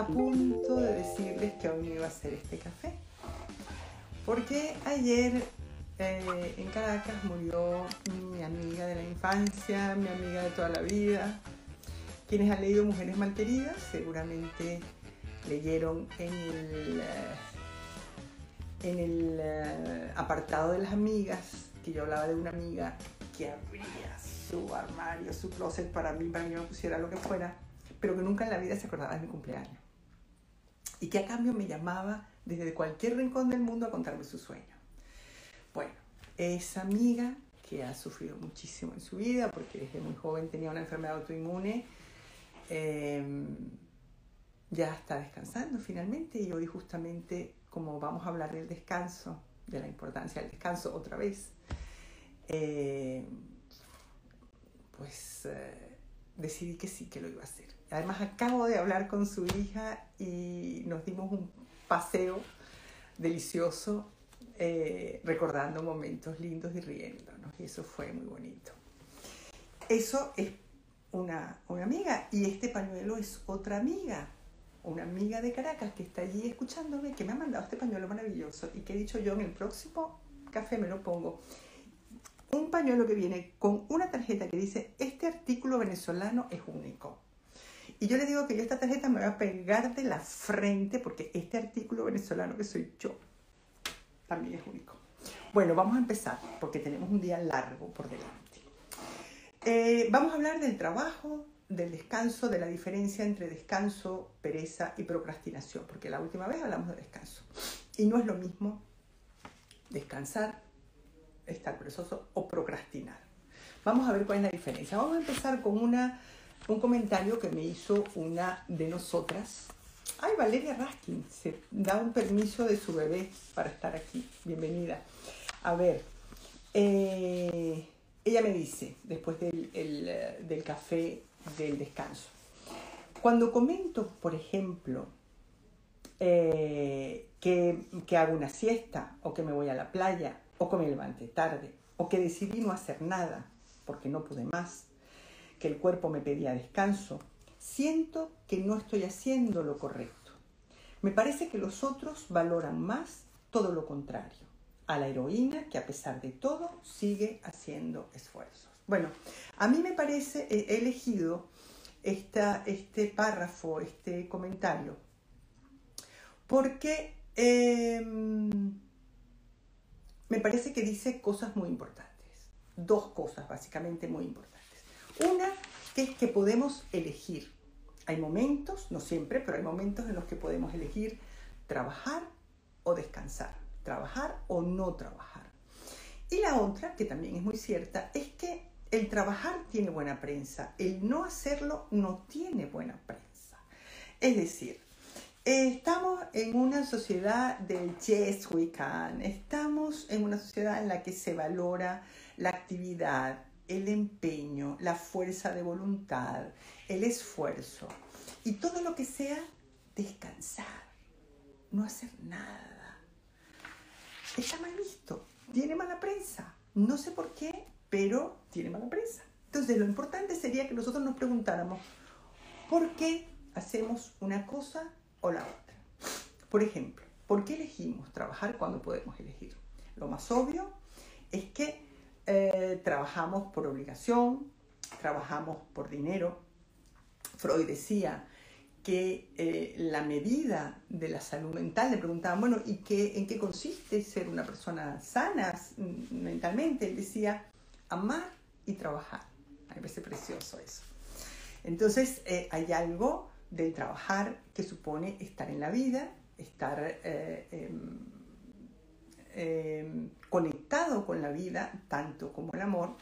A punto de decirles que hoy me iba a hacer este café. Porque ayer eh, en Caracas murió mi amiga de la infancia, mi amiga de toda la vida. Quienes han leído Mujeres Malqueridas seguramente leyeron en el, eh, en el eh, apartado de las amigas que yo hablaba de una amiga que abría su armario, su closet para mí, para que yo me pusiera lo que fuera, pero que nunca en la vida se acordaba de mi cumpleaños. Y que a cambio me llamaba desde cualquier rincón del mundo a contarme su sueño. Bueno, esa amiga que ha sufrido muchísimo en su vida, porque desde muy joven tenía una enfermedad autoinmune, eh, ya está descansando finalmente y hoy justamente como vamos a hablar del descanso, de la importancia del descanso otra vez, eh, pues eh, decidí que sí, que lo iba a hacer. Además acabo de hablar con su hija y nos dimos un paseo delicioso eh, recordando momentos lindos y riéndonos y eso fue muy bonito. Eso es una, una amiga y este pañuelo es otra amiga, una amiga de Caracas que está allí escuchándome, que me ha mandado este pañuelo maravilloso y que he dicho yo en el próximo café me lo pongo un pañuelo que viene con una tarjeta que dice, este artículo venezolano es único. Y yo le digo que yo esta tarjeta me voy a pegar de la frente porque este artículo venezolano que soy yo también es único. Bueno, vamos a empezar porque tenemos un día largo por delante. Eh, vamos a hablar del trabajo, del descanso, de la diferencia entre descanso, pereza y procrastinación, porque la última vez hablamos de descanso. Y no es lo mismo descansar estar perezoso o procrastinar. Vamos a ver cuál es la diferencia. Vamos a empezar con una, un comentario que me hizo una de nosotras. Ay, Valeria Raskin, se da un permiso de su bebé para estar aquí. Bienvenida. A ver, eh, ella me dice, después del, el, del café del descanso, cuando comento, por ejemplo, eh, que, que hago una siesta o que me voy a la playa o que me levanté tarde, o que decidí no hacer nada porque no pude más, que el cuerpo me pedía descanso, siento que no estoy haciendo lo correcto. Me parece que los otros valoran más todo lo contrario, a la heroína que a pesar de todo sigue haciendo esfuerzos. Bueno, a mí me parece, he elegido esta, este párrafo, este comentario, porque... Eh, me parece que dice cosas muy importantes. Dos cosas básicamente muy importantes. Una, que es que podemos elegir. Hay momentos, no siempre, pero hay momentos en los que podemos elegir trabajar o descansar, trabajar o no trabajar. Y la otra, que también es muy cierta, es que el trabajar tiene buena prensa, el no hacerlo no tiene buena prensa. Es decir, Estamos en una sociedad del yes we can, estamos en una sociedad en la que se valora la actividad, el empeño, la fuerza de voluntad, el esfuerzo y todo lo que sea descansar, no hacer nada. Está mal visto, tiene mala prensa, no sé por qué, pero tiene mala prensa. Entonces lo importante sería que nosotros nos preguntáramos, ¿por qué hacemos una cosa o la otra. Por ejemplo, ¿por qué elegimos trabajar cuando podemos elegir? Lo más obvio es que eh, trabajamos por obligación, trabajamos por dinero. Freud decía que eh, la medida de la salud mental, le preguntaban, bueno, ¿y qué, en qué consiste ser una persona sana mentalmente? Él decía, amar y trabajar. Me parece precioso eso. Entonces, eh, hay algo del trabajar que supone estar en la vida, estar eh, em, eh, conectado con la vida, tanto como el amor,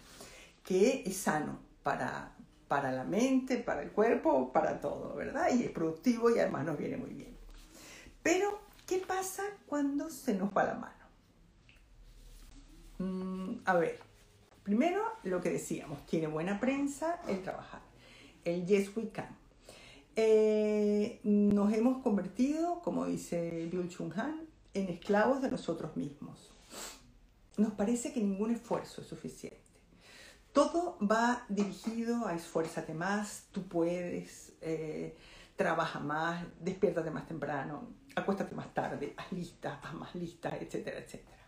que es sano para, para la mente, para el cuerpo, para todo, ¿verdad? Y es productivo y además nos viene muy bien. Pero, ¿qué pasa cuando se nos va la mano? Mm, a ver, primero lo que decíamos, tiene buena prensa el trabajar, el yes we can. Eh, nos hemos convertido, como dice Byul Chung Han, en esclavos de nosotros mismos. Nos parece que ningún esfuerzo es suficiente. Todo va dirigido a esfuérzate más, tú puedes, eh, trabaja más, despiértate más temprano, acuéstate más tarde, haz listas, haz más listas, etcétera, etcétera.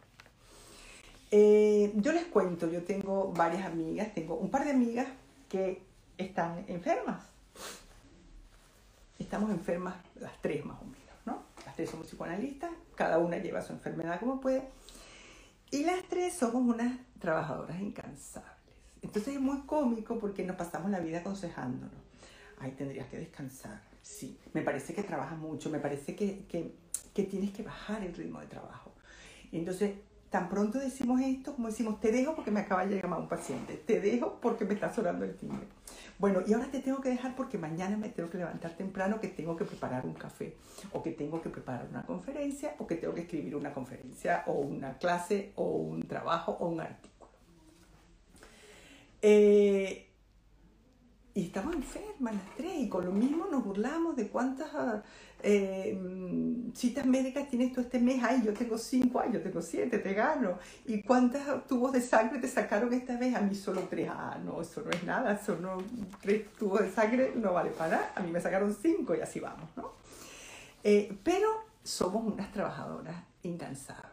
Eh, yo les cuento, yo tengo varias amigas, tengo un par de amigas que están enfermas. Estamos enfermas las tres más o menos, ¿no? Las tres somos psicoanalistas, cada una lleva su enfermedad como puede. Y las tres somos unas trabajadoras incansables. Entonces es muy cómico porque nos pasamos la vida aconsejándonos. Ay, tendrías que descansar. Sí, me parece que trabajas mucho, me parece que, que, que tienes que bajar el ritmo de trabajo. Entonces tan pronto decimos esto como decimos, te dejo porque me acaba de llegar un paciente, te dejo porque me está sonando el timbre. Bueno, y ahora te tengo que dejar porque mañana me tengo que levantar temprano, que tengo que preparar un café, o que tengo que preparar una conferencia, o que tengo que escribir una conferencia, o una clase, o un trabajo, o un artículo. Eh, y estamos enfermas las tres, y con lo mismo nos burlamos de cuántas eh, citas médicas tienes tú este mes, ay, yo tengo cinco, ay, yo tengo siete, te gano. ¿Y cuántos tubos de sangre te sacaron esta vez? A mí solo tres. Ah, no, eso no es nada, eso no, tres tubos de sangre no vale para nada. A mí me sacaron cinco y así vamos, ¿no? Eh, pero somos unas trabajadoras incansables.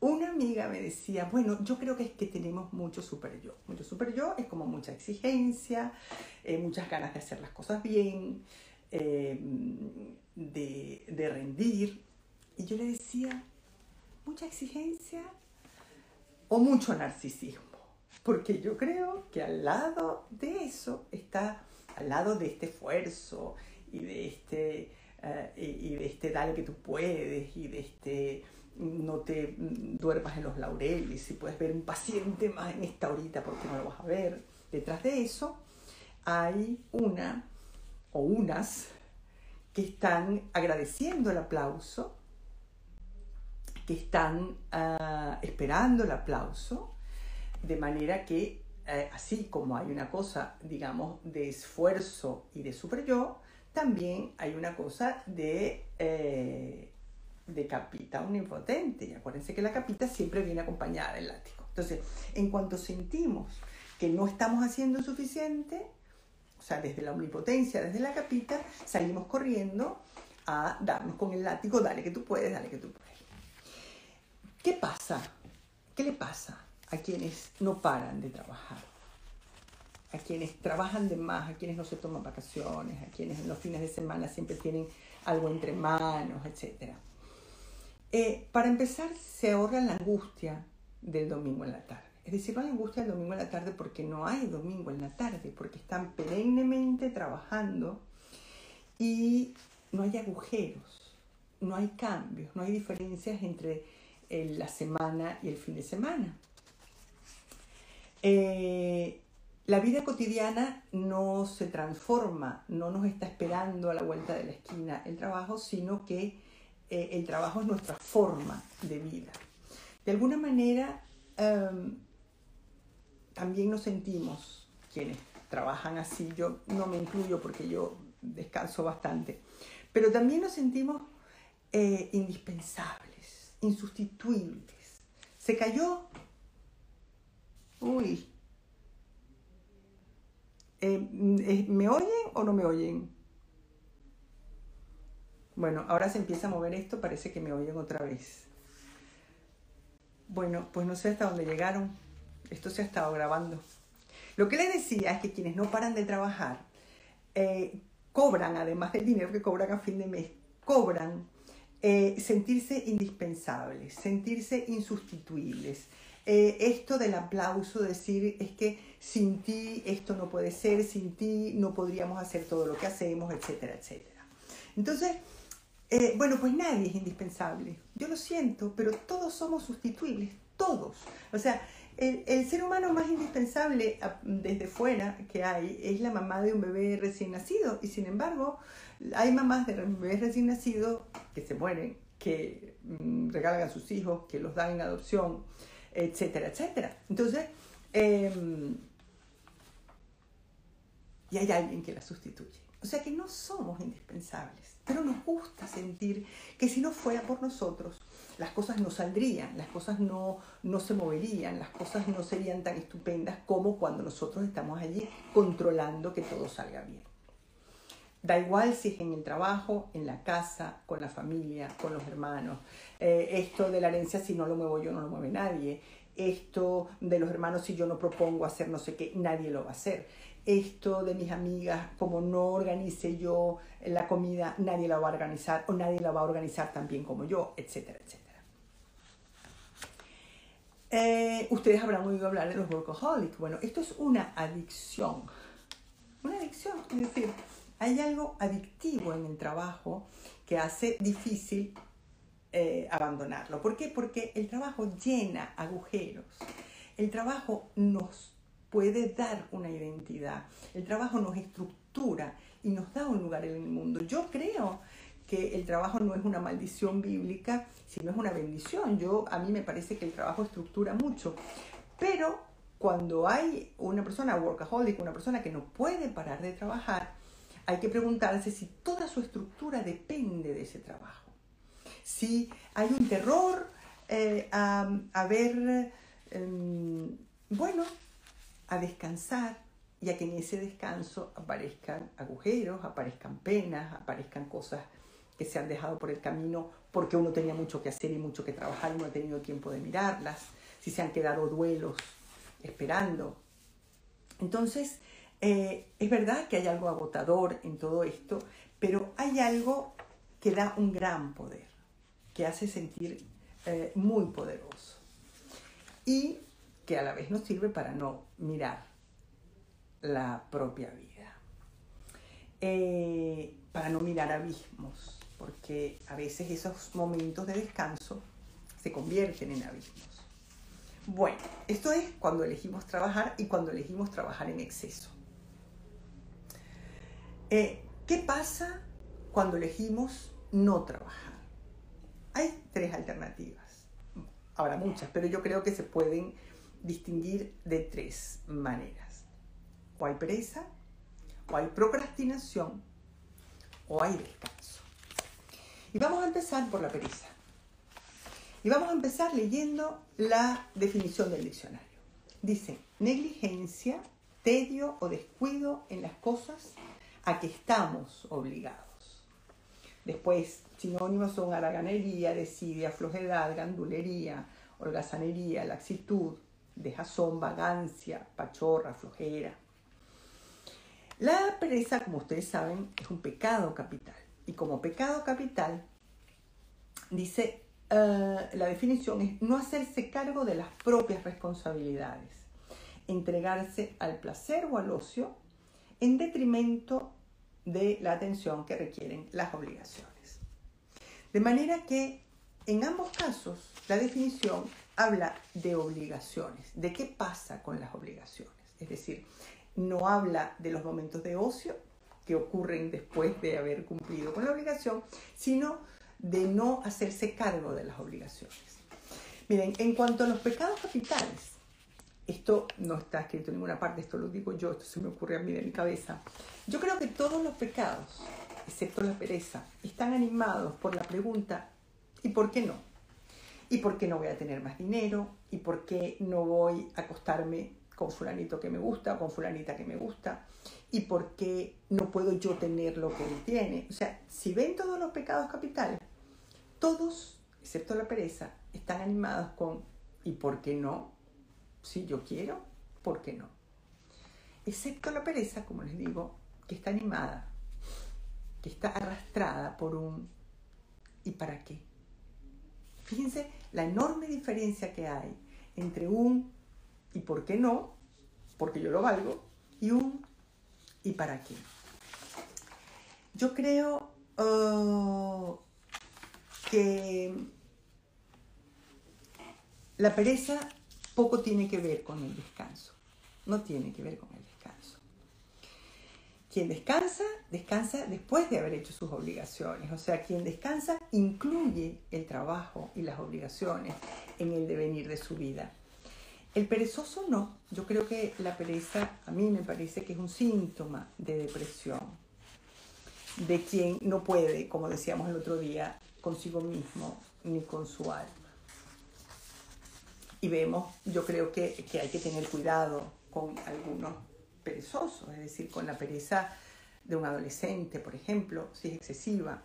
Una amiga me decía, bueno, yo creo que es que tenemos mucho super yo. Mucho super yo es como mucha exigencia, eh, muchas ganas de hacer las cosas bien, eh, de, de rendir. Y yo le decía, mucha exigencia o mucho narcisismo. Porque yo creo que al lado de eso está, al lado de este esfuerzo y de este, uh, y de este dale que tú puedes y de este no te duermas en los laureles, si puedes ver un paciente más en esta horita porque no lo vas a ver. Detrás de eso hay una o unas que están agradeciendo el aplauso, que están uh, esperando el aplauso, de manera que eh, así como hay una cosa, digamos, de esfuerzo y de super yo, también hay una cosa de, eh, de capita omnipotente. Y acuérdense que la capita siempre viene acompañada del látigo. Entonces, en cuanto sentimos que no estamos haciendo suficiente, o sea, desde la omnipotencia, desde la capita, salimos corriendo a darnos con el látigo, dale que tú puedes, dale que tú puedes. ¿Qué pasa? ¿Qué le pasa a quienes no paran de trabajar? A quienes trabajan de más, a quienes no se toman vacaciones, a quienes en los fines de semana siempre tienen algo entre manos, etc. Eh, para empezar, se ahorra la angustia del domingo en la tarde. Es decir, no hay angustia el domingo en la tarde porque no hay domingo en la tarde, porque están perennemente trabajando y no hay agujeros, no hay cambios, no hay diferencias entre la semana y el fin de semana. Eh, la vida cotidiana no se transforma, no nos está esperando a la vuelta de la esquina el trabajo, sino que eh, el trabajo es nuestra forma de vida. De alguna manera, um, también nos sentimos quienes trabajan así, yo no me incluyo porque yo descanso bastante, pero también nos sentimos eh, indispensables, insustituibles. Se cayó, uy, eh, ¿me oyen o no me oyen? Bueno, ahora se empieza a mover esto, parece que me oyen otra vez. Bueno, pues no sé hasta dónde llegaron. Esto se ha estado grabando. Lo que les decía es que quienes no paran de trabajar eh, cobran, además del dinero que cobran a fin de mes, cobran eh, sentirse indispensables, sentirse insustituibles. Eh, esto del aplauso, decir es que sin ti esto no puede ser, sin ti no podríamos hacer todo lo que hacemos, etcétera, etcétera. Entonces, bueno, pues nadie es indispensable. Yo lo siento, pero todos somos sustituibles, todos. O sea, el, ser humano más indispensable desde fuera que hay es la mamá de un bebé recién nacido. Y sin embargo, hay mamás de bebés recién nacidos que se mueren, que mm, regalan a sus hijos, que los dan en adopción, etcétera, etcétera. Entonces, eh, y hay alguien que la sustituye. O sea que no somos indispensables, pero nos gusta sentir que si no fuera por nosotros, las cosas no saldrían, las cosas no, no se moverían, las cosas no serían tan estupendas como cuando nosotros estamos allí controlando que todo salga bien. Da igual si es en el trabajo, en la casa, con la familia, con los hermanos. Eh, esto de la herencia, si no lo muevo yo, no lo mueve nadie. Esto de los hermanos, si yo no propongo hacer no sé qué, nadie lo va a hacer esto de mis amigas, como no organice yo la comida, nadie la va a organizar o nadie la va a organizar tan bien como yo, etcétera, etcétera. Eh, ustedes habrán oído hablar de los workaholics. Bueno, esto es una adicción. Una adicción, es decir, hay algo adictivo en el trabajo que hace difícil eh, abandonarlo. ¿Por qué? Porque el trabajo llena agujeros. El trabajo nos puede dar una identidad. El trabajo nos estructura y nos da un lugar en el mundo. Yo creo que el trabajo no es una maldición bíblica, sino es una bendición. Yo a mí me parece que el trabajo estructura mucho, pero cuando hay una persona workaholic, una persona que no puede parar de trabajar, hay que preguntarse si toda su estructura depende de ese trabajo. Si hay un terror eh, a, ver, em, bueno, a descansar y a que en ese descanso aparezcan agujeros, aparezcan penas, aparezcan cosas que se han dejado por el camino porque uno tenía mucho que hacer y mucho que trabajar y no ha tenido tiempo de mirarlas, si se han quedado duelos esperando. Entonces, eh, es verdad que hay algo agotador en todo esto, pero hay algo que da un gran poder, que hace sentir eh, muy poderoso. Y que a la vez nos sirve para no mirar la propia vida. Eh, para no mirar abismos, porque a veces esos momentos de descanso se convierten en abismos. Bueno, esto es cuando elegimos trabajar y cuando elegimos trabajar en exceso. Eh, ¿Qué pasa cuando elegimos no trabajar? Hay tres alternativas. Habrá muchas, pero yo creo que se pueden distinguir de tres maneras. O hay pereza, o hay procrastinación, o hay descanso. Y vamos a empezar por la pereza. Y vamos a empezar leyendo la definición del diccionario. Dice, negligencia, tedio o descuido en las cosas a que estamos obligados. Después, sinónimos son haraganería, desidia, flojedad, gandulería, holgazanería, laxitud, dejazón, vagancia, pachorra, flojera. La pereza, como ustedes saben, es un pecado capital. Y como pecado capital, dice eh, la definición es no hacerse cargo de las propias responsabilidades, entregarse al placer o al ocio en detrimento de la atención que requieren las obligaciones. De manera que en ambos casos la definición habla de obligaciones, de qué pasa con las obligaciones. Es decir, no habla de los momentos de ocio que ocurren después de haber cumplido con la obligación, sino de no hacerse cargo de las obligaciones. Miren, en cuanto a los pecados capitales, esto no está escrito en ninguna parte, esto lo digo yo, esto se me ocurre a mí de mi cabeza. Yo creo que todos los pecados, excepto la pereza, están animados por la pregunta ¿y por qué no? ¿Y por qué no voy a tener más dinero? ¿Y por qué no voy a acostarme con fulanito que me gusta o con fulanita que me gusta? ¿Y por qué no puedo yo tener lo que él tiene? O sea, si ven todos los pecados capitales, todos, excepto la pereza, están animados con ¿y por qué no? Si yo quiero, ¿por qué no? Excepto la pereza, como les digo, que está animada, que está arrastrada por un ¿y para qué? Fíjense la enorme diferencia que hay entre un y por qué no, porque yo lo valgo, y un y para qué. Yo creo uh, que la pereza poco tiene que ver con el descanso. No tiene que ver con el descanso. Quien descansa, descansa después de haber hecho sus obligaciones. O sea, quien descansa incluye el trabajo y las obligaciones en el devenir de su vida. El perezoso no. Yo creo que la pereza a mí me parece que es un síntoma de depresión, de quien no puede, como decíamos el otro día, consigo mismo ni con su alma y vemos, yo creo que, que, hay que tener cuidado con algunos perezosos, es decir, con la pereza de un adolescente, por ejemplo, si es excesiva.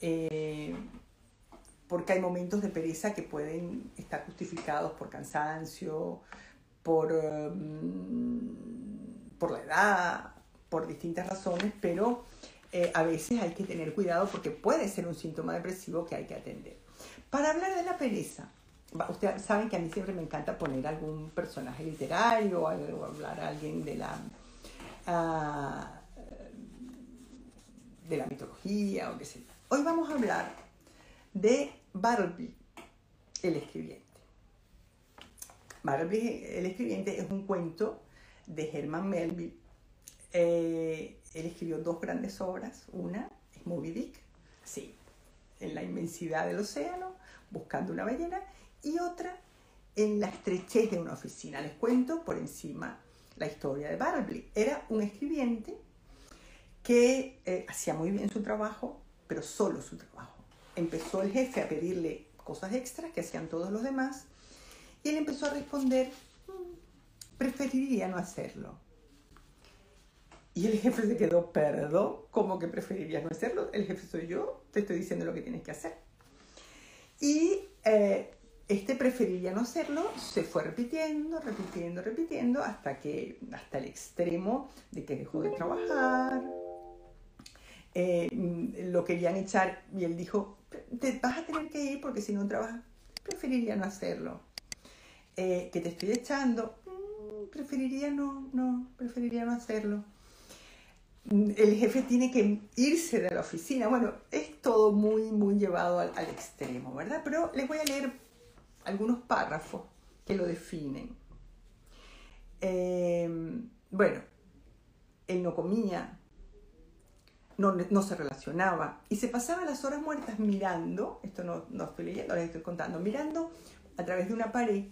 Eh, porque hay momentos de pereza que pueden estar justificados por cansancio, por, um, por la edad, por distintas razones, pero eh, a veces hay que tener cuidado porque puede ser un síntoma depresivo que hay que atender. Para hablar de la pereza, Ustedes saben que a mí siempre me encanta poner algún personaje literario o hablar a alguien de la, ah, de la mitología o qué sé Hoy vamos a hablar de Bartleby, el escribiente. Bartleby, el escribiente, es un cuento de Herman Melville. Eh, él escribió dos grandes obras. Una es Moby Dick, sí, en la inmensidad del océano, buscando una ballena, y otra en la estrechez de una oficina. Les cuento por encima la historia de Bartleby. Era un escribiente que eh, hacía muy bien su trabajo, pero solo su trabajo. Empezó el jefe a pedirle cosas extras que hacían todos los demás y él empezó a responder, mm, preferiría no hacerlo. Y el jefe se quedó, perdón, ¿cómo que preferirías no hacerlo? El jefe soy yo, te estoy diciendo lo que tienes que hacer. Y eh, este preferiría no hacerlo, se fue repitiendo, repitiendo, repitiendo, hasta que, hasta el extremo de que dejó de trabajar, eh, lo querían echar y él dijo, te vas a tener que ir porque si no trabajas, preferiría no hacerlo. Eh, que te estoy echando, mm, preferiría no, no, preferiría no hacerlo. El jefe tiene que irse de la oficina. Bueno, es todo muy, muy llevado al, al extremo, ¿verdad? Pero les voy a leer algunos párrafos que lo definen. Eh, bueno, él no comía, no, no, se relacionaba y se pasaba las horas muertas mirando, esto no, no estoy leyendo, les estoy contando, mirando a través de una pared,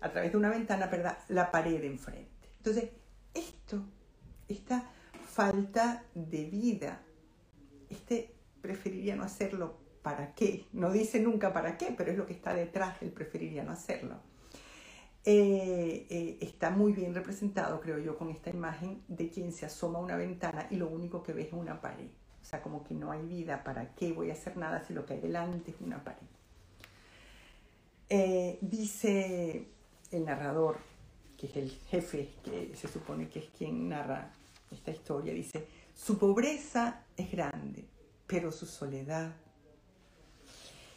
a través de una ventana, ¿verdad? La pared de enfrente. Entonces, esto, esta falta de vida, este preferiría no hacerlo para qué. No dice nunca para qué, pero es lo que está detrás, él preferiría no hacerlo. Eh, eh, está muy bien representado, creo yo, con esta imagen de quien se asoma a una ventana y lo único que ve es una pared. O sea, como que no hay vida, ¿para qué voy a hacer nada si lo que hay delante es una pared? Eh, dice el narrador, que es el jefe, que se supone que es quien narra esta historia, dice, su pobreza es grande, pero su soledad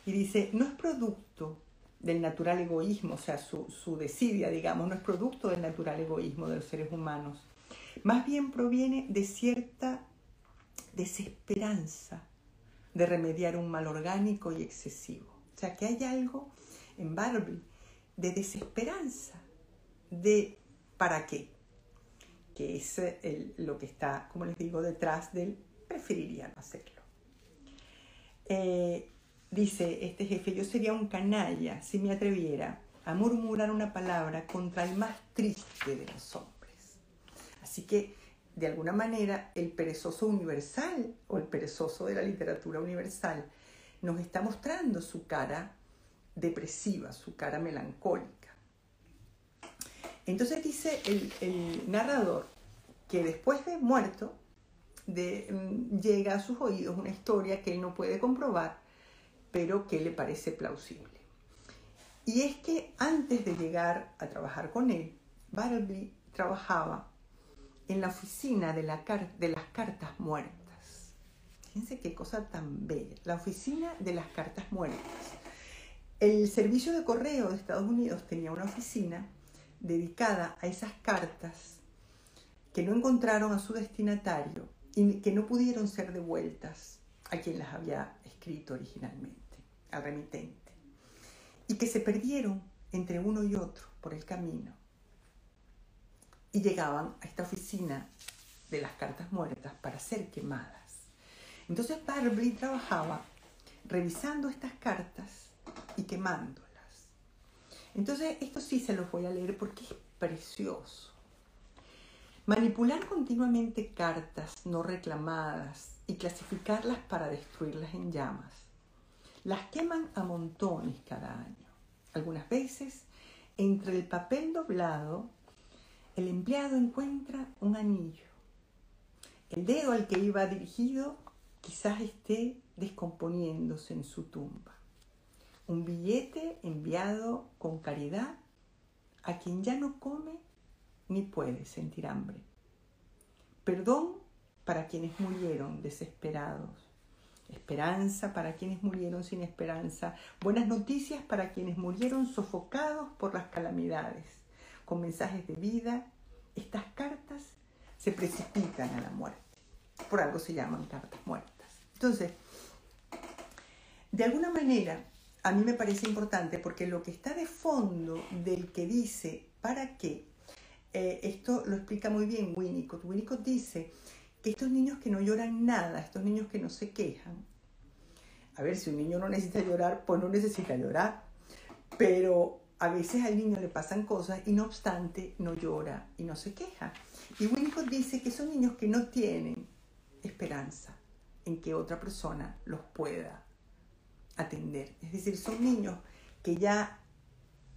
y dice, no es producto del natural egoísmo, o sea, su, su desidia, digamos, no es producto del natural egoísmo de los seres humanos. Más bien proviene de cierta desesperanza de remediar un mal orgánico y excesivo. O sea, que hay algo en Barbie de desesperanza, de ¿para qué? Que es lo que está, como les digo, detrás del preferiría no hacerlo. Eh, Dice este jefe, yo sería un canalla si me atreviera a murmurar una palabra contra el más triste de los hombres. Así que, de alguna manera, el perezoso universal o el perezoso de la literatura universal nos está mostrando su cara depresiva, su cara melancólica. Entonces dice el, narrador que después de muerto mm, llega a sus oídos una historia que él no puede comprobar pero que le parece plausible. Y es que antes de llegar a trabajar con él, Bartleby trabajaba en la oficina de, de las cartas muertas. Fíjense qué cosa tan bella. La oficina de las cartas muertas. El servicio de correo de Estados Unidos tenía una oficina dedicada a esas cartas que no encontraron a su destinatario y que no pudieron ser devueltas a quien las había escrito originalmente, al remitente, y que se perdieron entre uno y otro por el camino y llegaban a esta oficina de las cartas muertas para ser quemadas. Entonces Barbie trabajaba revisando estas cartas y quemándolas. Entonces esto sí se los voy a leer porque es precioso. Manipular continuamente cartas no reclamadas y clasificarlas para destruirlas en llamas. Las queman a montones cada año. Algunas veces, entre el papel doblado, el empleado encuentra un anillo. El dedo al que iba dirigido quizás esté descomponiéndose en su tumba. Un billete enviado con caridad a quien ya no come ni puede sentir hambre. Perdón para quienes murieron desesperados. Esperanza para quienes murieron sin esperanza. Buenas noticias para quienes murieron sofocados por las calamidades. Con mensajes de vida, estas cartas se precipitan a la muerte. Por algo se llaman cartas muertas. Entonces, de alguna manera, a mí me parece importante porque lo que está de fondo del que dice para qué, eh, esto lo explica muy bien Winnicott. Winnicott dice estos niños que no lloran nada, estos niños que no se quejan, a ver, si un niño no necesita llorar, pues no necesita llorar, pero a veces al niño le pasan cosas y no obstante no llora y no se queja. Y Winnicott dice que son niños que no tienen esperanza, en que otra persona los pueda atender. Es decir, son niños que ya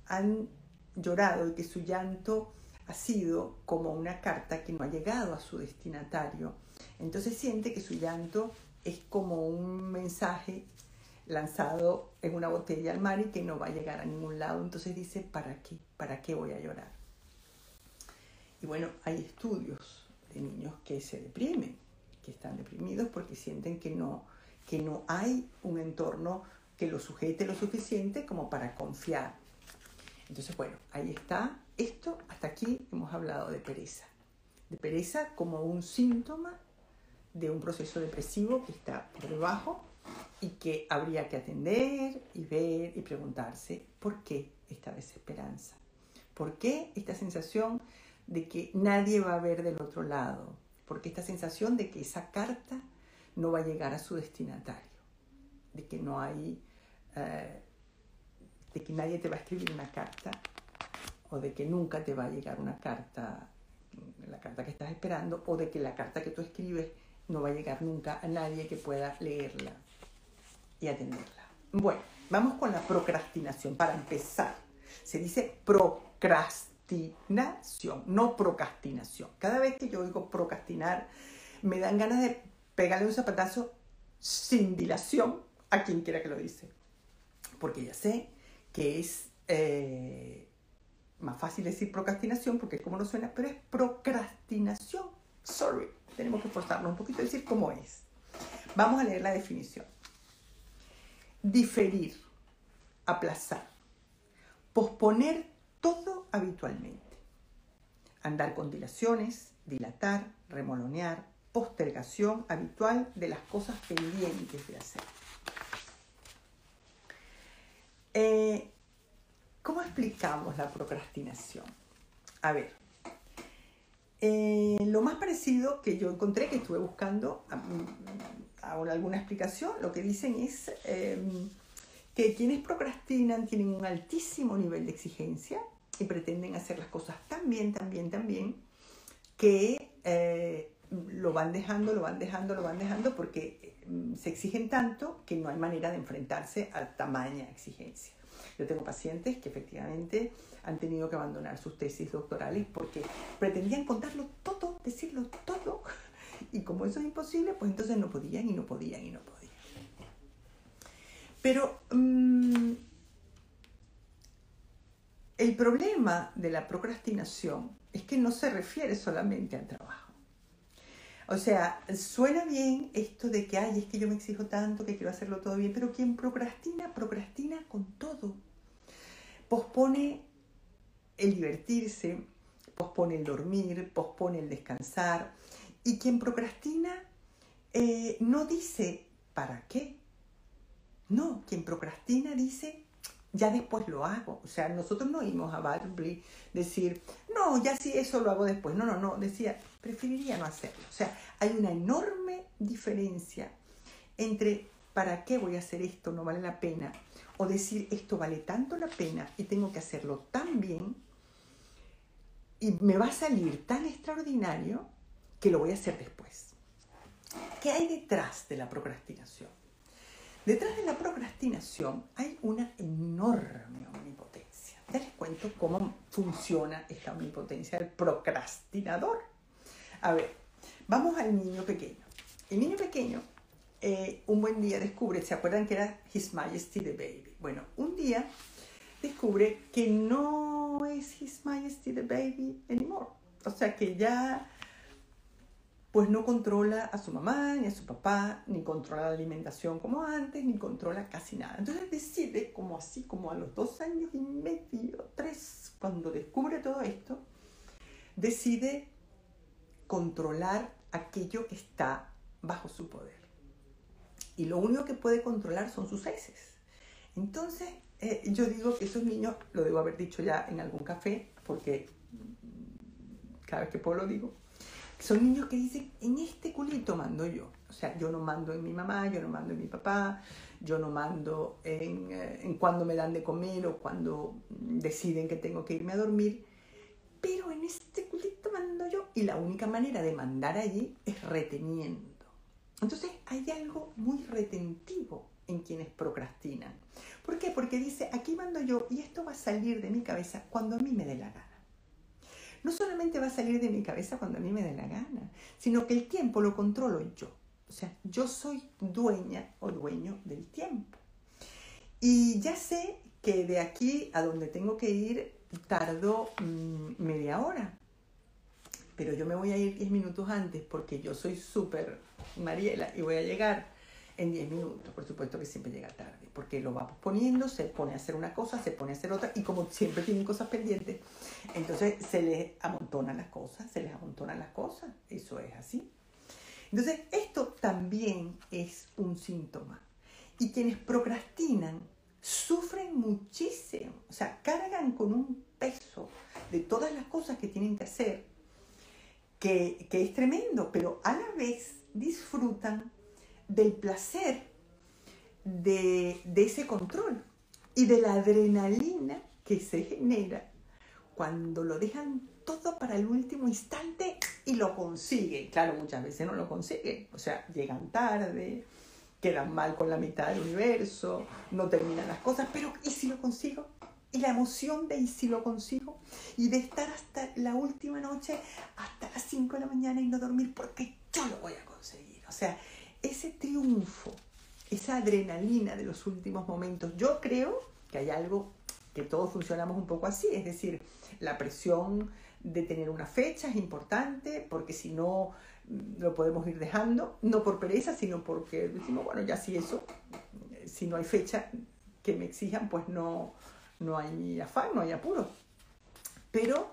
han llorado y que su llanto ha sido como una carta que no ha llegado a su destinatario. Entonces siente que su llanto es como un mensaje lanzado en una botella al mar y que no va a llegar a ningún lado. Entonces dice, ¿para qué? ¿Para qué voy a llorar? Y bueno, hay estudios de niños que se deprimen que están deprimidos porque sienten que no, que no hay un entorno que los sujete lo suficiente como para confiar. Entonces, bueno, ahí está. Esto, hasta aquí hemos hablado de pereza. De pereza como un síntoma de un proceso depresivo que está por debajo y que habría que atender y ver y preguntarse por qué esta desesperanza. ¿Por qué esta sensación de que nadie va a ver del otro lado? porque esta sensación de que esa carta no va a llegar a su destinatario, de que no hay, eh, de que nadie te va a escribir una carta o de que nunca te va a llegar una carta, la carta que estás esperando, o de que la carta que tú escribes no va a llegar nunca a nadie que pueda leerla y atenderla. Bueno, vamos con la procrastinación. Para empezar, se dice procrastinación no procrastinación. Cada vez que yo oigo procrastinar, me dan ganas de pegarle un zapatazo sin dilación a quien quiera que lo dice. Porque ya sé que es eh, más fácil decir procrastinación porque es como no suena, pero es procrastinación. Sorry, tenemos que forzarnos un poquito a decir cómo es. Vamos a leer la definición. Diferir, aplazar, posponer todo habitualmente. Andar con dilaciones, dilatar, remolonear, postergación habitual de las cosas pendientes de hacer. Eh, ¿Cómo explicamos la procrastinación? A ver, eh, lo más parecido que yo encontré, que estuve buscando alguna explicación, lo que dicen es em, que quienes procrastinan tienen un altísimo nivel de exigencia, y pretenden hacer las cosas tan bien, tan bien, tan bien, que eh, lo van dejando, lo van dejando, lo van dejando porque mm, se exigen tanto que no hay manera de enfrentarse a tamaña exigencia. Yo tengo pacientes que efectivamente han tenido que abandonar sus tesis doctorales porque pretendían contarlo todo, decirlo todo, y como eso es imposible, pues entonces no podían y no podían y no podían. Pero mm, el problema de la procrastinación es que no se refiere solamente al trabajo. O sea, suena bien esto de que, ay, es que yo me exijo tanto, que quiero hacerlo todo bien, pero quien procrastina, procrastina con todo. Pospone el divertirse, pospone el dormir, pospone el descansar. Y quien procrastina eh, no dice ¿para qué? No, quien procrastina dice, ya después lo hago. O sea, nosotros no oímos a Barbie decir, no, ya sí, eso lo hago después. No, no, no, decía, preferiría no hacerlo. O sea, hay una enorme diferencia entre ¿para qué voy a hacer esto? No vale la pena. O decir, esto vale tanto la pena y tengo que hacerlo tan bien y me va a salir tan extraordinario que lo voy a hacer después. ¿Qué hay detrás de la procrastinación? Detrás de la procrastinación hay una enorme omnipotencia. Ya les cuento cómo funciona esta omnipotencia del procrastinador. A ver, vamos al niño pequeño. El niño pequeño eh, un buen día descubre, ¿se acuerdan que era His Majesty the Baby? Bueno, un día descubre que no es His Majesty the Baby anymore. O sea que ya pues no controla a su mamá ni a su papá, ni controla la alimentación como antes, ni controla casi nada. Entonces decide, como así, como a los dos años y medio, tres, cuando descubre todo esto, decide controlar aquello que está bajo su poder y lo único que puede controlar son sus heces. Entonces, eh, yo digo que esos niños, lo debo haber dicho ya en algún café, porque cada vez que puedo lo digo, son niños que dicen, en este culito mando yo. O sea, yo no mando en mi mamá, yo no mando en mi papá, yo no mando en, eh, en cuando me dan de comer o cuando deciden que tengo que irme a dormir. Pero en este culito mando yo. Y la única manera de mandar allí es reteniendo entonces hay algo muy retentivo en quienes procrastinan. ¿Por qué? Porque dice, aquí mando yo y esto va a salir de mi cabeza cuando a mí me dé la gana. No solamente va a salir de mi cabeza cuando a mí me dé la gana, sino que el tiempo lo controlo yo. O sea, yo soy dueña o dueño del tiempo. Y ya sé que de aquí a donde tengo que ir tardo mm, media hora. Pero yo me voy a ir 10 minutos antes porque yo soy súper Mariela y voy a llegar en 10 minutos. Por supuesto que siempre llega tarde, porque lo va posponiendo, se pone a hacer una cosa, se pone a hacer otra, y como siempre tienen cosas pendientes, entonces se les amontonan las cosas, se les amontonan las cosas, eso es así. Entonces, esto también es un síntoma. Y quienes procrastinan sufren muchísimo, o sea, cargan con un peso de todas las cosas que tienen que hacer, que, que es tremendo, pero a la vez disfrutan del placer de, ese control y de la adrenalina que se genera cuando lo dejan todo para el último instante y lo consiguen. Claro, muchas veces no lo consiguen, o sea, llegan tarde, quedan mal con la mitad del universo, no terminan las cosas, pero ¿y si lo consigo? Y la emoción de ¿y si lo consigo? Y de estar hasta la última noche, hasta las 5 de la mañana y no dormir porque yo lo voy a conseguir. O sea, ese triunfo, esa adrenalina de los últimos momentos, yo creo que hay algo que todos funcionamos un poco así, es decir, la presión de tener una fecha es importante porque si no mm, lo podemos ir dejando, no por pereza, sino porque decimos, bueno, ya si eso, si no hay fecha que me exijan, pues no, no hay afán, no hay apuro. Pero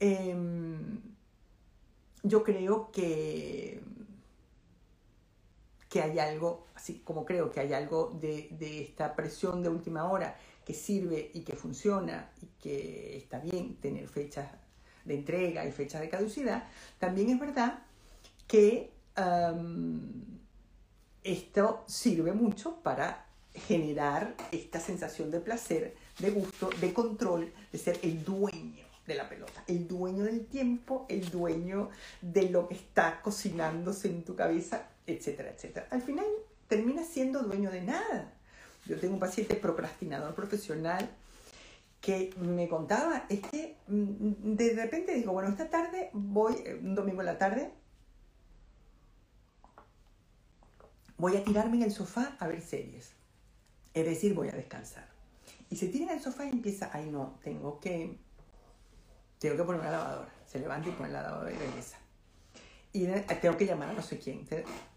em, yo creo que, que hay algo, así como creo que hay algo de, esta presión de última hora que sirve y que funciona y que está bien tener fechas de entrega y fechas de caducidad, también es verdad que esto sirve mucho para generar esta sensación de placer, de gusto, de control, de ser el dueño de la pelota, el dueño del tiempo, el dueño de lo que está cocinándose en tu cabeza, etcétera, etcétera. Al final terminas siendo dueño de nada. Yo tengo un paciente procrastinador profesional que me contaba, es que mm, de repente digo, bueno, esta tarde voy, eh, un domingo en la tarde, voy a tirarme en el sofá a ver series. Es decir, voy a descansar. Y se tira en el sofá y empieza, ay no, tengo que tengo que poner una lavadora. Se levanta y pone la lavadora y regresa. Y tengo que llamar a no sé quién.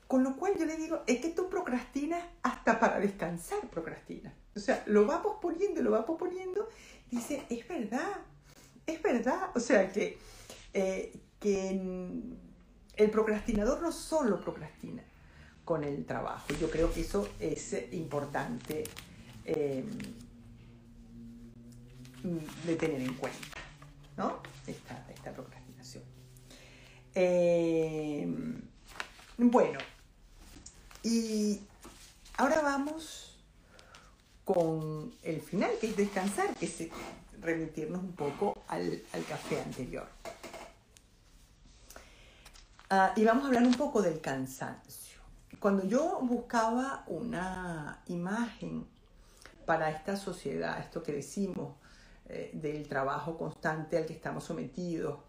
Con lo cual yo le digo, es que tú procrastinas hasta para descansar, procrastinas. O sea, lo va posponiendo, lo va posponiendo. Dice, es verdad, es verdad. O sea, que, eh, que el procrastinador no solo procrastina, con el trabajo. Yo creo que eso es importante eh, de tener en cuenta, ¿no? Esta, esta procrastinación. Eh, bueno, y ahora vamos con el final, que es descansar, que es remitirnos un poco al, café anterior. Ah, y vamos a hablar un poco del cansancio. Cuando yo buscaba una imagen para esta sociedad, esto que decimos eh, del trabajo constante al que estamos sometidos,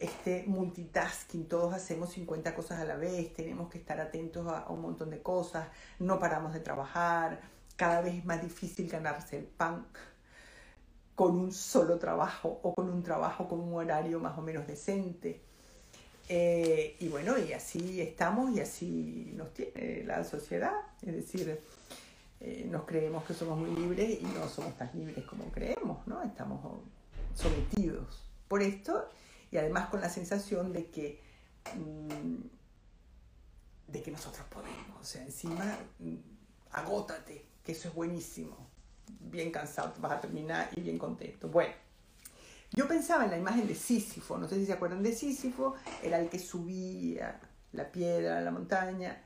este multitasking, todos hacemos 50 cosas a la vez, tenemos que estar atentos a, un montón de cosas, no paramos de trabajar, cada vez es más difícil ganarse el pan con un solo trabajo o con un trabajo con un horario más o menos decente. Eh, y bueno, y así estamos y así nos tiene la sociedad. Es decir, eh, nos creemos que somos muy libres y no somos tan libres como creemos, ¿no? Estamos sometidos por esto y además con la sensación de que, mm, de que nosotros podemos. O sea, encima, mm, agótate, que eso es buenísimo. Bien cansado, vas a terminar y bien contento. Bueno, yo pensaba en la imagen de Sísifo, no sé si se acuerdan de Sísifo, era el que subía la piedra a la montaña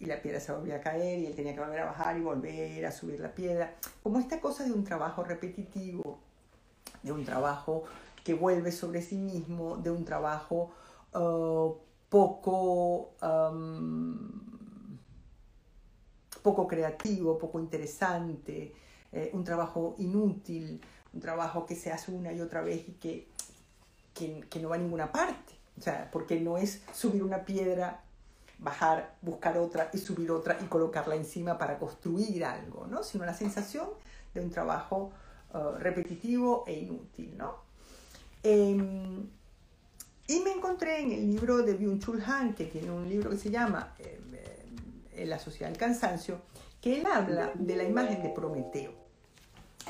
y la piedra se volvía a caer y él tenía que volver a bajar y volver a subir la piedra. Como esta cosa de un trabajo repetitivo, de un trabajo que vuelve sobre sí mismo de un trabajo uh, poco, um, poco creativo, poco interesante, eh, un trabajo inútil, un trabajo que se hace una y otra vez y que, que, no va a ninguna parte. O sea, porque no es subir una piedra bajar, buscar otra y subir otra y colocarla encima para construir algo, ¿no? Sino la sensación de un trabajo uh, repetitivo e inútil, ¿no? Em, y me encontré en el libro de Byung-Chul Han, que tiene un libro que se llama em, em, La sociedad del cansancio, que él habla de la imagen de Prometeo,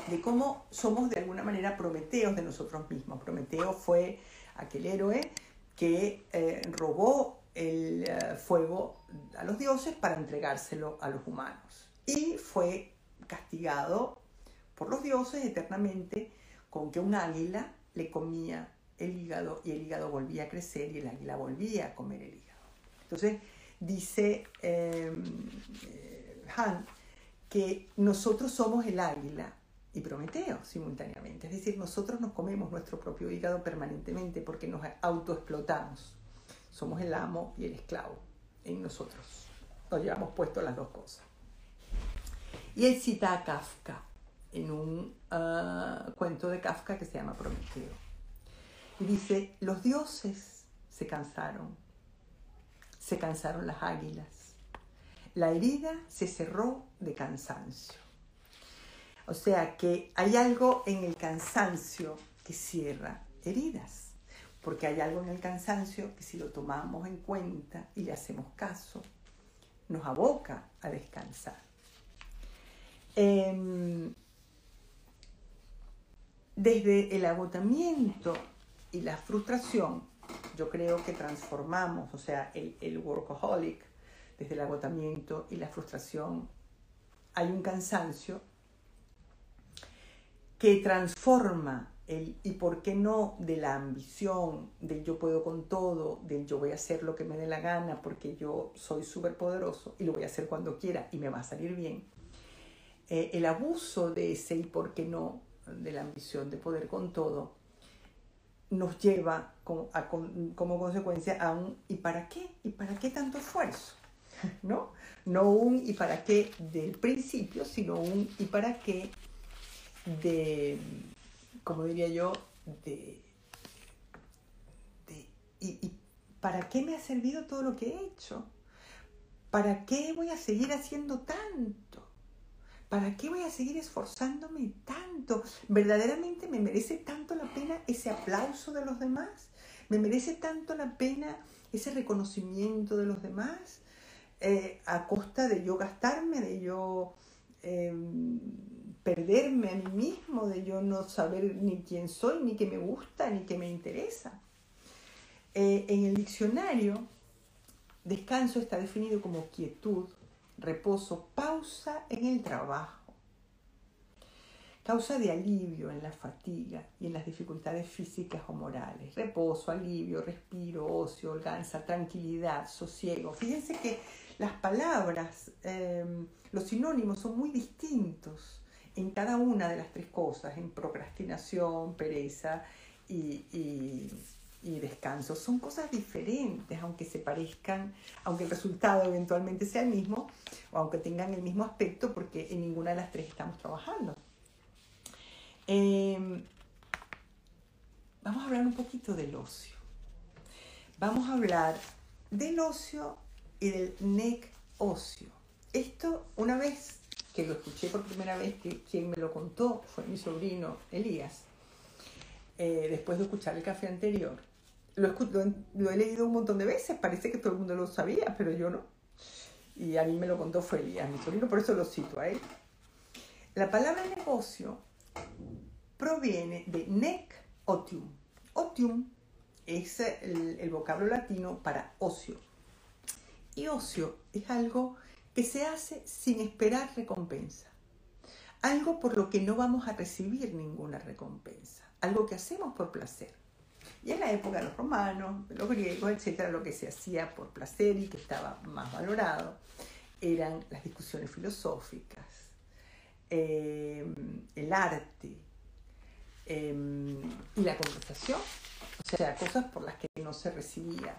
de cómo somos de alguna manera prometeos de nosotros mismos. Prometeo fue aquel héroe que eh, robó el eh, fuego a los dioses para entregárselo a los humanos. Y fue castigado por los dioses eternamente con que un águila le comía el hígado y el hígado volvía a crecer y el águila volvía a comer el hígado. Entonces dice em, eh, Han que nosotros somos el águila y Prometeo simultáneamente. Es decir, nosotros nos comemos nuestro propio hígado permanentemente porque nos autoexplotamos. Somos el amo y el esclavo en nosotros. Nos llevamos puesto las dos cosas. Y él cita a Kafka en un ah, cuento de Kafka que se llama Prometeo. Y dice, los dioses se cansaron, se cansaron las águilas, la herida se cerró de cansancio. O sea que hay algo en el cansancio que cierra heridas, porque hay algo en el cansancio que si lo tomamos en cuenta y le hacemos caso, nos aboca a descansar. Em, desde el agotamiento y la frustración, yo creo que transformamos, o sea, el, workaholic, desde el agotamiento y la frustración, hay un cansancio que transforma el y por qué no de la ambición, del yo puedo con todo, del yo voy a hacer lo que me dé la gana porque yo soy súper poderoso y lo voy a hacer cuando quiera y me va a salir bien. Eh, el abuso de ese y por qué no de la ambición de poder con todo, nos lleva como, como consecuencia a un ¿y para qué? ¿Y para qué tanto esfuerzo? ¿No? No un ¿y para qué? del principio, sino un ¿y para qué? de, como diría yo, de, de ¿y, para qué me ha servido todo lo que he hecho? ¿Para qué voy a seguir haciendo tanto? ¿Para qué voy a seguir esforzándome tanto? ¿Verdaderamente me merece tanto la pena ese aplauso de los demás? ¿Me merece tanto la pena ese reconocimiento de los demás? Eh, a costa de yo gastarme, de yo em, perderme a mí mismo, de yo no saber ni quién soy, ni qué me gusta, ni qué me interesa. Eh, en el diccionario, descanso está definido como quietud, reposo, pausa en el trabajo causa de alivio en la fatiga y en las dificultades físicas o morales. Reposo, alivio, respiro, ocio, holganza, tranquilidad, sosiego. Fíjense que las palabras, em, los sinónimos son muy distintos en cada una de las tres cosas, en procrastinación, pereza y, y descanso. Son cosas diferentes, aunque se parezcan, aunque el resultado eventualmente sea el mismo, o aunque tengan el mismo aspecto, porque en ninguna de las tres estamos trabajando. Em, vamos a hablar un poquito del ocio. Vamos a hablar del ocio y del neck ocio. Esto, una vez que lo escuché por primera vez, que quien me lo contó fue mi sobrino Elías, eh, después de escuchar el café anterior. Lo, lo, he leído un montón de veces, parece que todo el mundo lo sabía, pero yo no. Y a mí me lo contó fue Elías, mi sobrino, por eso lo cito a él. La palabra negocio proviene de nec otium. Otium es el, vocablo latino para ocio. Y ocio es algo que se hace sin esperar recompensa. Algo por lo que no vamos a recibir ninguna recompensa. Algo que hacemos por placer. Y en la época de los romanos, de los griegos, etcétera, lo que se hacía por placer y que estaba más valorado eran las discusiones filosóficas, eh, el arte, Em, y la conversación, o sea, cosas por las que no se recibía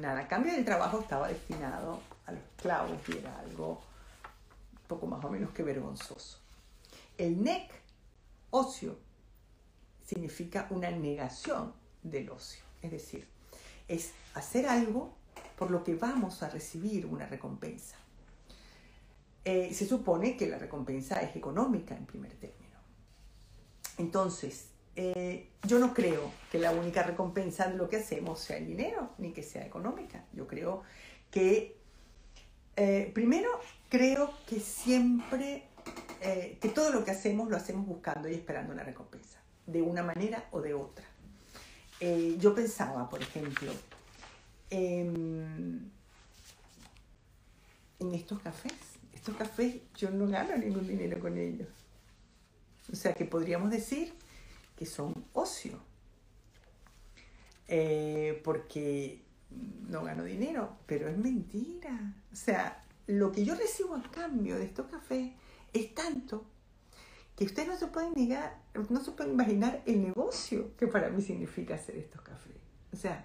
nada. Cambio del trabajo estaba destinado a los esclavos y era algo poco más o menos que vergonzoso. El NEC, ocio, significa una negación del ocio, es decir, es hacer algo por lo que vamos a recibir una recompensa. Eh, se supone que la recompensa es económica en primer término. Entonces, eh, yo no creo que la única recompensa de lo que hacemos sea el dinero, ni que sea económica. Yo creo que, eh, primero, creo que siempre, que todo lo que hacemos lo hacemos buscando y esperando una recompensa, de una manera o de otra. Yo pensaba, por ejemplo, en estos cafés. Estos cafés yo no gano ningún dinero con ellos. O sea que podríamos decir que son ocio. Eh, porque no gano dinero, pero es mentira. O sea, lo que yo recibo a cambio de estos cafés es tanto que ustedes no se pueden negar, no se pueden imaginar el negocio que para mí significa hacer estos cafés. O sea,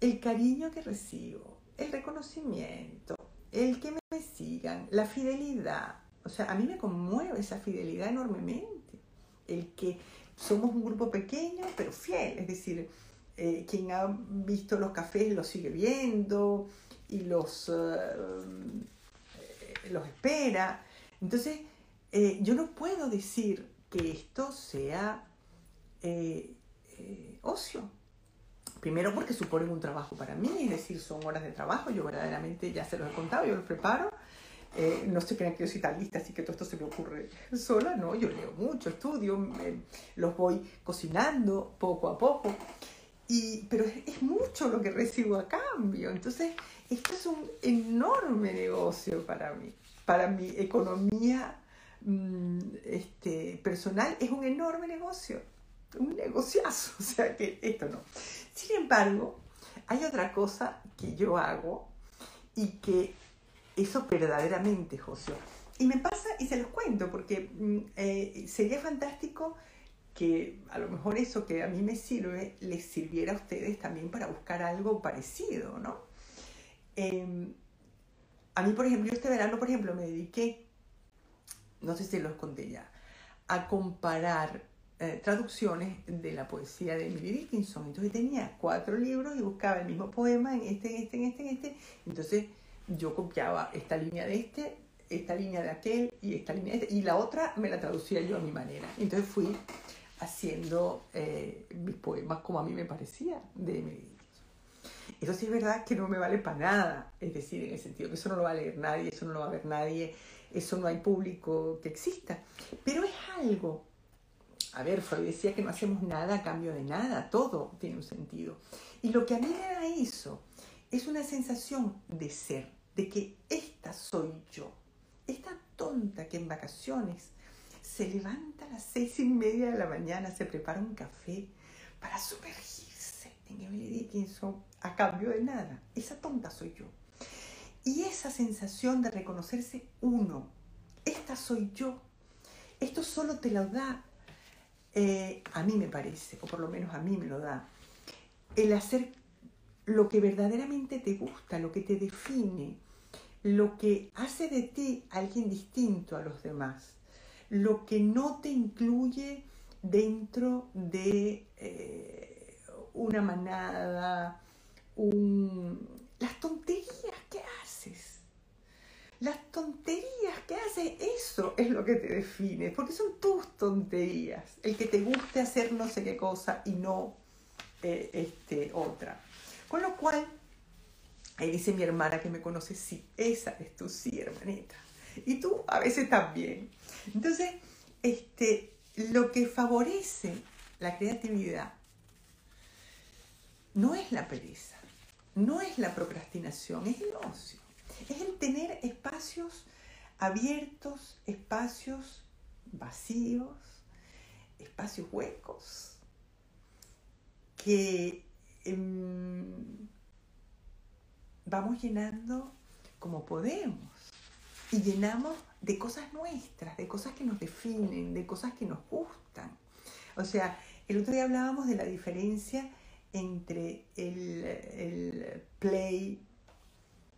el cariño que recibo, el reconocimiento, el que me sigan, la fidelidad. O sea, a mí me conmueve esa fidelidad enormemente el que somos un grupo pequeño pero fiel, es decir, eh, quien ha visto los cafés los sigue viendo y los, eh, los espera. Entonces, eh, yo no puedo decir que esto sea ocio. Primero porque suponen un trabajo para mí, es decir, son horas de trabajo, yo verdaderamente ya se los he contado, yo los preparo, eh, no se crean que yo soy tan lista, así que todo esto se me ocurre sola, no, yo leo mucho, estudio, los voy cocinando poco a poco, y, pero es, mucho lo que recibo a cambio, entonces esto es un enorme negocio para mí, para mi economía este, personal es un enorme negocio, un negociazo, o sea que esto no. Sin embargo, hay otra cosa que yo hago y que eso verdaderamente, José. Y me pasa, y se los cuento, porque mm, eh, sería fantástico que a lo mejor eso que a mí me sirve les sirviera a ustedes también para buscar algo parecido, ¿no? Em, a mí, por ejemplo, este verano, por ejemplo, me dediqué, no sé si los conté ya, a comparar eh, traducciones de la poesía de Emily Dickinson. Entonces tenía cuatro libros y buscaba el mismo poema en este, en este, en este, en este. Entonces yo copiaba esta línea de este, esta línea de aquel y esta línea de este, y la otra me la traducía yo a mi manera. Entonces fui haciendo eh, mis poemas como a mí me parecía de Emily Eso sí es verdad que no me vale para nada, es decir, en el sentido que eso no lo va a leer nadie, eso no lo va a ver nadie, eso no hay público que exista, pero es algo. A ver, Freud decía que no hacemos nada a cambio de nada, todo tiene un sentido. Y lo que a mí me da eso es una sensación de ser, de que esta soy yo. Esta tonta que en vacaciones se levanta a las seis y media de la mañana, se prepara un café para sumergirse en Emily Dickinson a cambio de nada. Esa tonta soy yo. Y esa sensación de reconocerse uno, esta soy yo, esto solo te lo da, eh, a mí me parece, o por lo menos a mí me lo da, el hacer lo que verdaderamente te gusta, lo que te define, lo que hace de ti alguien distinto a los demás, lo que no te incluye dentro de eh, una manada, las tonterías que haces. Las tonterías que haces, eso es lo que te define, porque son tus tonterías. El que te guste hacer no sé qué cosa y no eh, este, otra. Con lo cual, ahí dice mi hermana que me conoce, sí, esa es tu sí, hermanita. Y tú a veces también. Entonces, este, lo que favorece la creatividad no es la pereza, no es la procrastinación, es el ocio. Es el tener espacios abiertos, espacios vacíos, espacios huecos, que em, vamos llenando como podemos y llenamos de cosas nuestras, de cosas que nos definen, de cosas que nos gustan. O sea, el otro día hablábamos de la diferencia entre el, play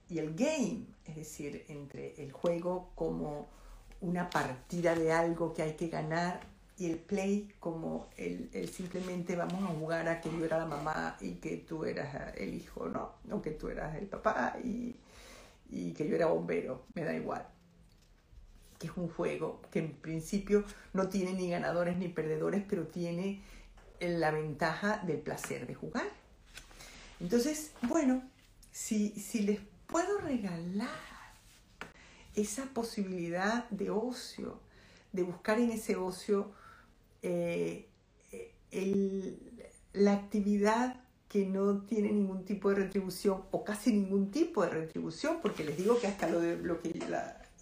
y el game, es decir, entre el juego como una partida de algo que hay que ganar y el play como el, simplemente vamos a jugar a que yo era la mamá y que tú eras el hijo, ¿no? O que tú eras el papá y, y que yo era bombero, me da igual. Que es un juego que en principio no tiene ni ganadores ni perdedores, pero tiene la ventaja del placer de jugar. Entonces, bueno, si, si les puedo regalar esa posibilidad de ocio, de buscar en ese ocio eh, la actividad que no tiene ningún tipo de retribución o casi ningún tipo de retribución, porque les digo que hasta lo, de, lo, que,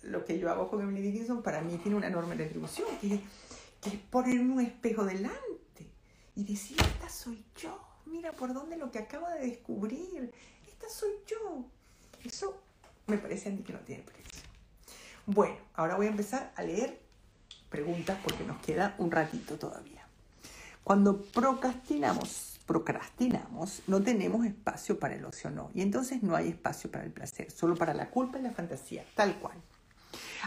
lo que yo hago con Emily Dickinson para mí tiene una enorme retribución, que es ponerme un espejo delante y decir, esta soy yo, mira por dónde lo que acabo de descubrir, esta soy yo. Eso me parece a mí que no tiene precio. Bueno, ahora voy a empezar a leer preguntas porque nos queda un ratito todavía. Cuando procrastinamos, procrastinamos, no tenemos espacio para el ocio, no. Y entonces no hay espacio para el placer, solo para la culpa y la fantasía, tal cual.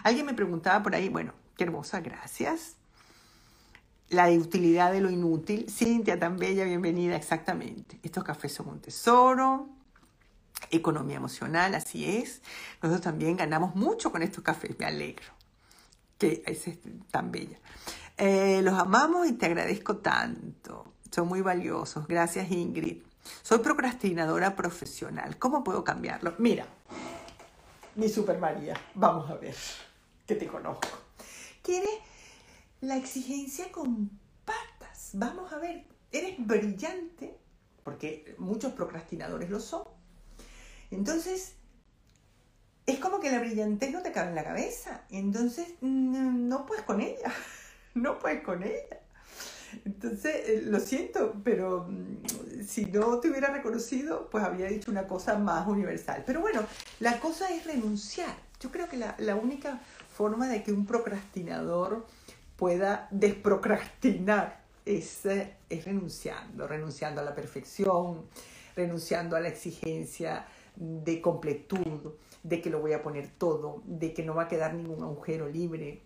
Alguien me preguntaba por ahí, bueno, qué hermosa, gracias la utilidad de lo inútil. Cintia, tan bella, bienvenida, exactamente. Estos cafés son un tesoro. Economía emocional, así es. Nosotros también ganamos mucho con estos cafés, me alegro. Que es tan bella. Eh, los amamos y te agradezco tanto. Son muy valiosos. Gracias, Ingrid. Soy procrastinadora profesional. ¿Cómo puedo cambiarlo? Mira, mi Super María, vamos a ver, que te conozco. ¿Quieres la exigencia con patas. Vamos a ver, eres brillante, porque muchos procrastinadores lo son. Entonces, es como que la brillantez no te cabe en la cabeza. Entonces, no puedes con ella. No puedes con ella. Entonces, eh, lo siento, pero mm, si no te hubiera reconocido, pues habría dicho una cosa más universal. Pero bueno, la cosa es renunciar. Yo creo que la, la única forma de que un procrastinador pueda desprocrastinar es, es renunciando, renunciando a la perfección, renunciando a la exigencia de completud, de que lo voy a poner todo, de que no va a quedar ningún agujero libre.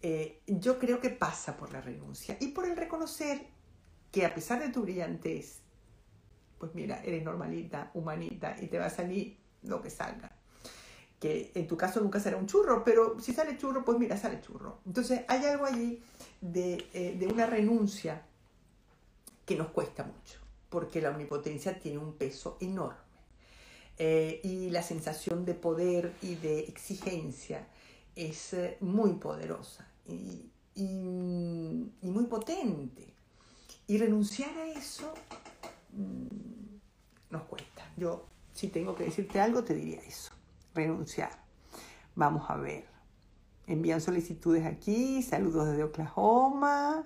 Eh, yo creo que pasa por la renuncia y por el reconocer que a pesar de tu brillantez, pues mira, eres normalita, humanita y te va a salir lo que salga que en tu caso nunca será un churro, pero si sale churro, pues mira, sale churro. Entonces hay algo allí de, eh, una renuncia que nos cuesta mucho, porque la omnipotencia tiene un peso enorme. Eh, y la sensación de poder y de exigencia es eh, muy poderosa y, muy potente. Y renunciar a eso mm, nos cuesta. Yo, si tengo que decirte algo, te diría eso renunciar. Vamos a ver. Envían solicitudes aquí, saludos desde Oklahoma.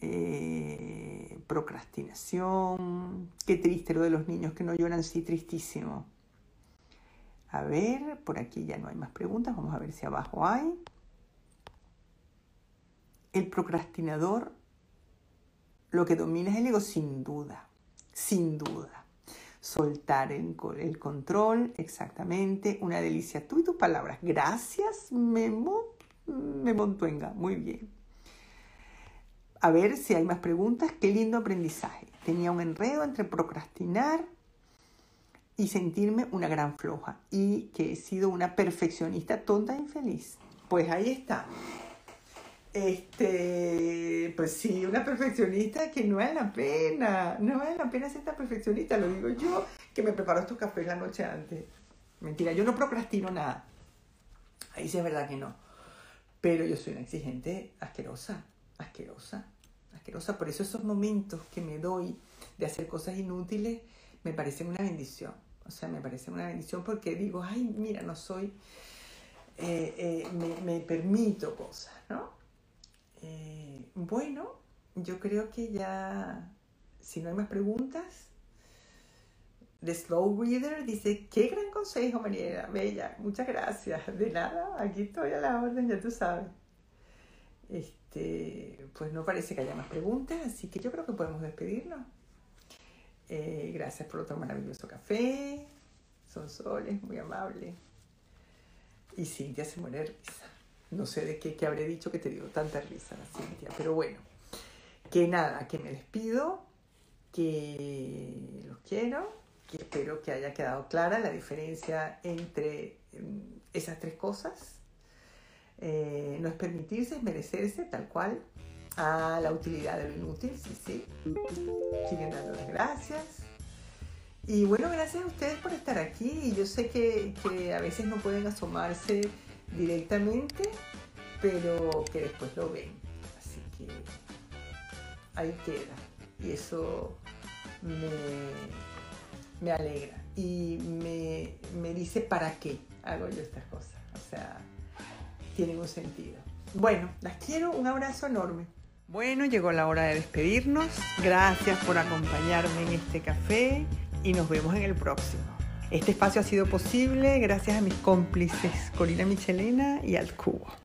Eh, procrastinación. Qué triste lo de los niños que no lloran, sí, tristísimo. A ver, por aquí ya no hay más preguntas. Vamos a ver si abajo hay. El procrastinador lo que domina es el ego sin duda, sin duda. Soltar el, el control, exactamente. Una delicia. Tú y tus palabras. Gracias, Memo, Memontuenga. Muy bien. A ver si hay más preguntas. Qué lindo aprendizaje. Tenía un enredo entre procrastinar y sentirme una gran floja y que he sido una perfeccionista tonta e infeliz. Pues ahí está. Este, pues sí, una perfeccionista que no vale la pena, no vale la pena ser tan perfeccionista, lo digo yo, que me preparo estos cafés la noche antes. Mentira, yo no procrastino nada. Ahí sí es verdad que no. Pero yo soy una exigente asquerosa, asquerosa, asquerosa. Por eso esos momentos que me doy de hacer cosas inútiles me parecen una bendición. O sea, me parece una bendición porque digo, ay, mira, no soy, eh, eh, me, permito cosas, ¿no? Eh, bueno, yo creo que ya, si no hay más preguntas, The Slow Reader dice, qué gran consejo, Mariela, bella, muchas gracias. De nada, aquí estoy a la orden, ya tú sabes. Este, pues no parece que haya más preguntas, así que yo creo que podemos despedirnos. Eh, gracias por otro maravilloso café. Son soles, muy amable. Y Cintia se muere de risa. No sé de qué, qué habré dicho que te dio tanta risa, Cintia. Pero bueno, que nada, que me despido, que los quiero, que espero que haya quedado clara la diferencia entre em, esas tres cosas. Eh, no es permitirse, es merecerse, tal cual a la utilidad de lo inútil, sí, sí. Siguen dando las gracias. Y bueno, gracias a ustedes por estar aquí. Yo sé que, que a veces no pueden asomarse directamente, pero que después lo ven. Así que ahí queda. Y eso me, me alegra. Y me, me dice para qué hago yo estas cosas. O sea, tienen un sentido. Bueno, las quiero. Un abrazo enorme. Bueno, llegó la hora de despedirnos. Gracias por acompañarme en este café y nos vemos en el próximo. Este espacio ha sido posible gracias a mis cómplices Corina Michelena y al Cubo.